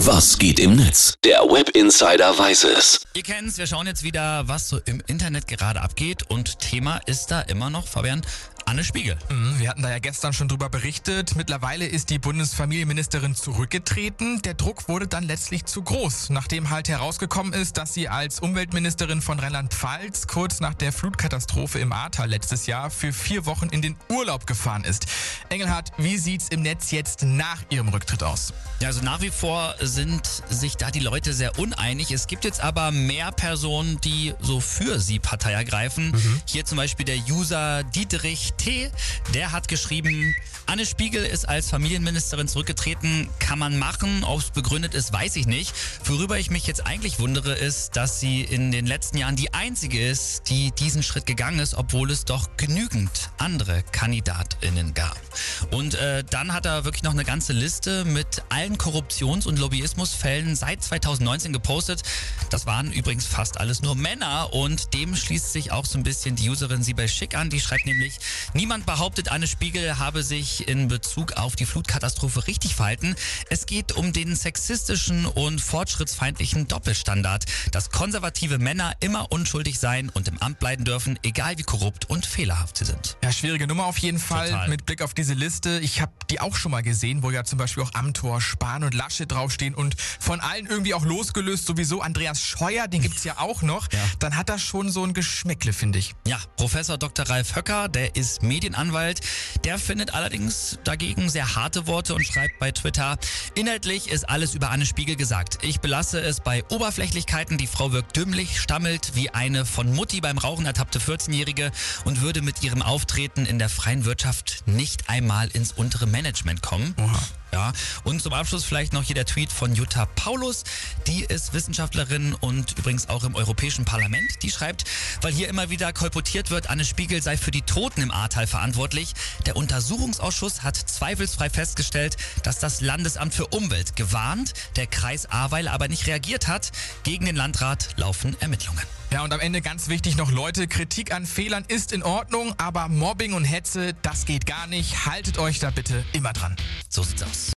Was geht im Netz? Der Web Insider weiß es. Ihr kennt's, wir schauen jetzt wieder, was so im Internet gerade abgeht und Thema ist da immer noch, Fabian, Anne Spiegel. Mhm, wir hatten da ja gestern schon drüber berichtet. Mittlerweile ist die Bundesfamilienministerin zurückgetreten. Der Druck wurde dann letztlich zu groß, nachdem halt herausgekommen ist, dass sie als Umweltministerin von Rheinland-Pfalz kurz nach der Flutkatastrophe im Ahrtal letztes Jahr für vier Wochen in den Urlaub gefahren ist. Engelhardt, wie sieht's im Netz jetzt nach ihrem Rücktritt aus? Ja, also nach wie vor sind sich da die Leute sehr uneinig. Es gibt jetzt aber mehr Personen, die so für sie Partei ergreifen. Mhm. Hier zum Beispiel der User Dietrich T., der hat geschrieben, Anne Spiegel ist als Familienministerin zurückgetreten. Kann man machen. Ob es begründet ist, weiß ich nicht. Worüber ich mich jetzt eigentlich wundere, ist, dass sie in den letzten Jahren die einzige ist, die diesen Schritt gegangen ist, obwohl es doch genügend andere KandidatInnen gab. Und äh, dann hat er wirklich noch eine ganze Liste mit allen Korruptions- und Lobbyismusfällen seit 2019 gepostet. Das waren übrigens fast alles nur Männer und dem schließt sich auch so ein bisschen die Userin Sibel Schick an. Die schreibt nämlich, niemand behauptet, Anne Spiegel habe sich in Bezug auf die Flutkatastrophe richtig verhalten. Es geht um den sexistischen und fortschrittsfeindlichen Doppelstandard, dass konservative Männer immer unschuldig sein und im Amt bleiben dürfen, egal wie korrupt und fehlerhaft sie sind. Ja, schwierige Nummer auf jeden Fall Total. mit Blick auf diese Liste. Ich habe die auch schon mal gesehen, wo ja zum Beispiel auch Amtor, Spahn und Lasche draufstehen und von allen irgendwie auch losgelöst sowieso Andreas Scheuer, den gibt es ja auch noch. Ja. Dann hat das schon so ein Geschmäckle, finde ich. Ja, Professor Dr. Ralf Höcker, der ist Medienanwalt, der findet allerdings allerdings dagegen sehr harte Worte und schreibt bei Twitter, inhaltlich ist alles über Anne Spiegel gesagt. Ich belasse es bei Oberflächlichkeiten. Die Frau wirkt dümmlich, stammelt wie eine von Mutti beim Rauchen ertappte 14-Jährige und würde mit ihrem Auftreten in der freien Wirtschaft nicht einmal ins untere Management kommen. Oha. Ja, und zum Abschluss vielleicht noch hier der Tweet von Jutta Paulus. Die ist Wissenschaftlerin und übrigens auch im Europäischen Parlament. Die schreibt, weil hier immer wieder kolportiert wird, Anne Spiegel sei für die Toten im Ahrtal verantwortlich. Der Untersuchungsausschuss hat zweifelsfrei festgestellt, dass das Landesamt für Umwelt gewarnt, der Kreis Ahrweiler aber nicht reagiert hat. Gegen den Landrat laufen Ermittlungen. Ja, und am Ende ganz wichtig noch, Leute, Kritik an Fehlern ist in Ordnung, aber Mobbing und Hetze, das geht gar nicht. Haltet euch da bitte immer dran. So sieht's aus.